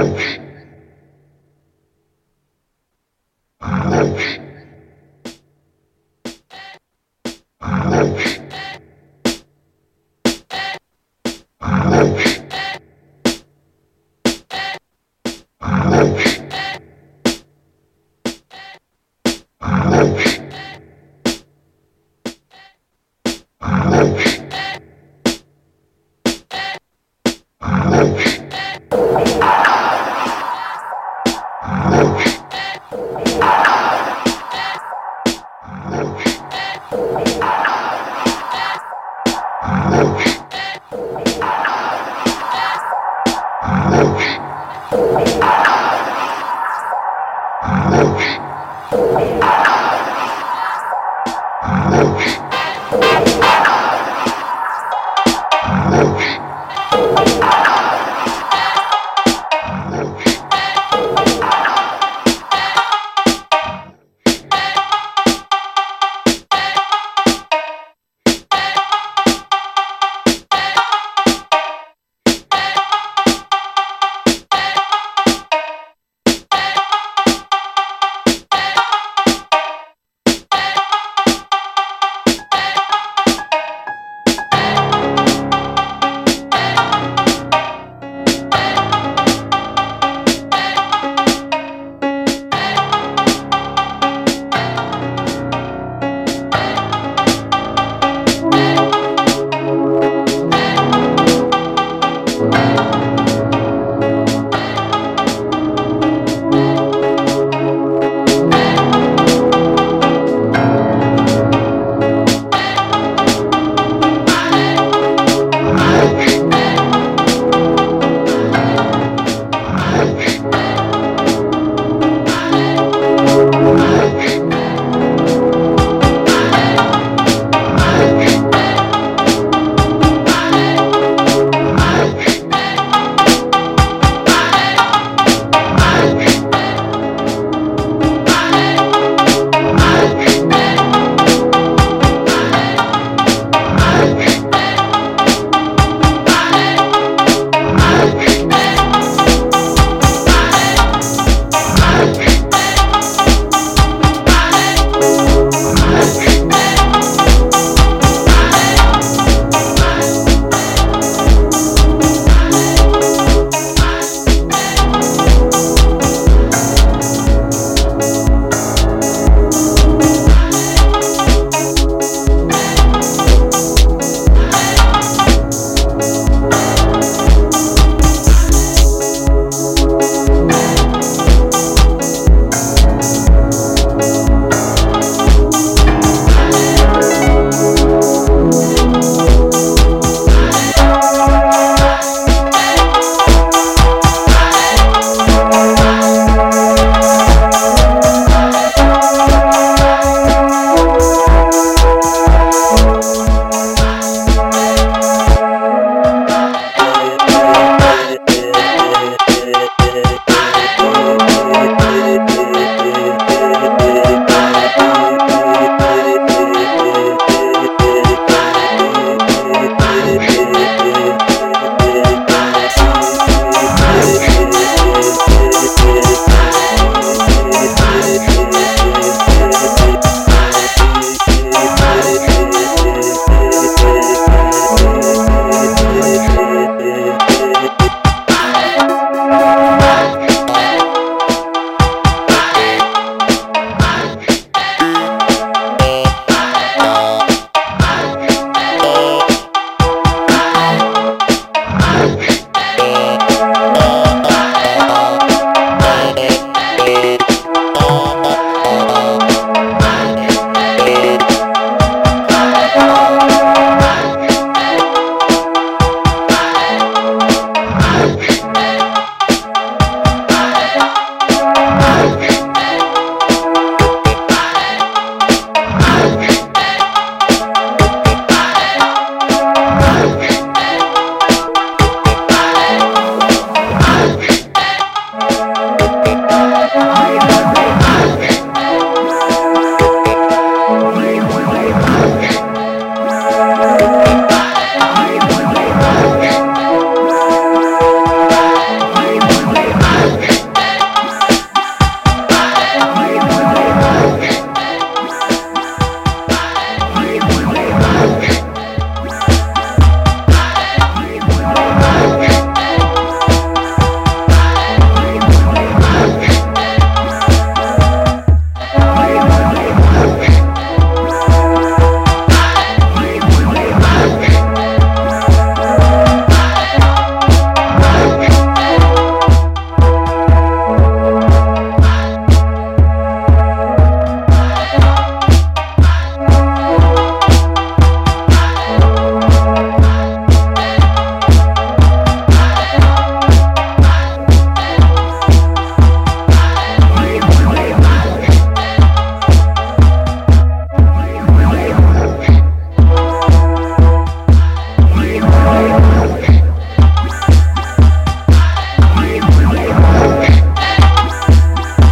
Nós. Nós. Nós.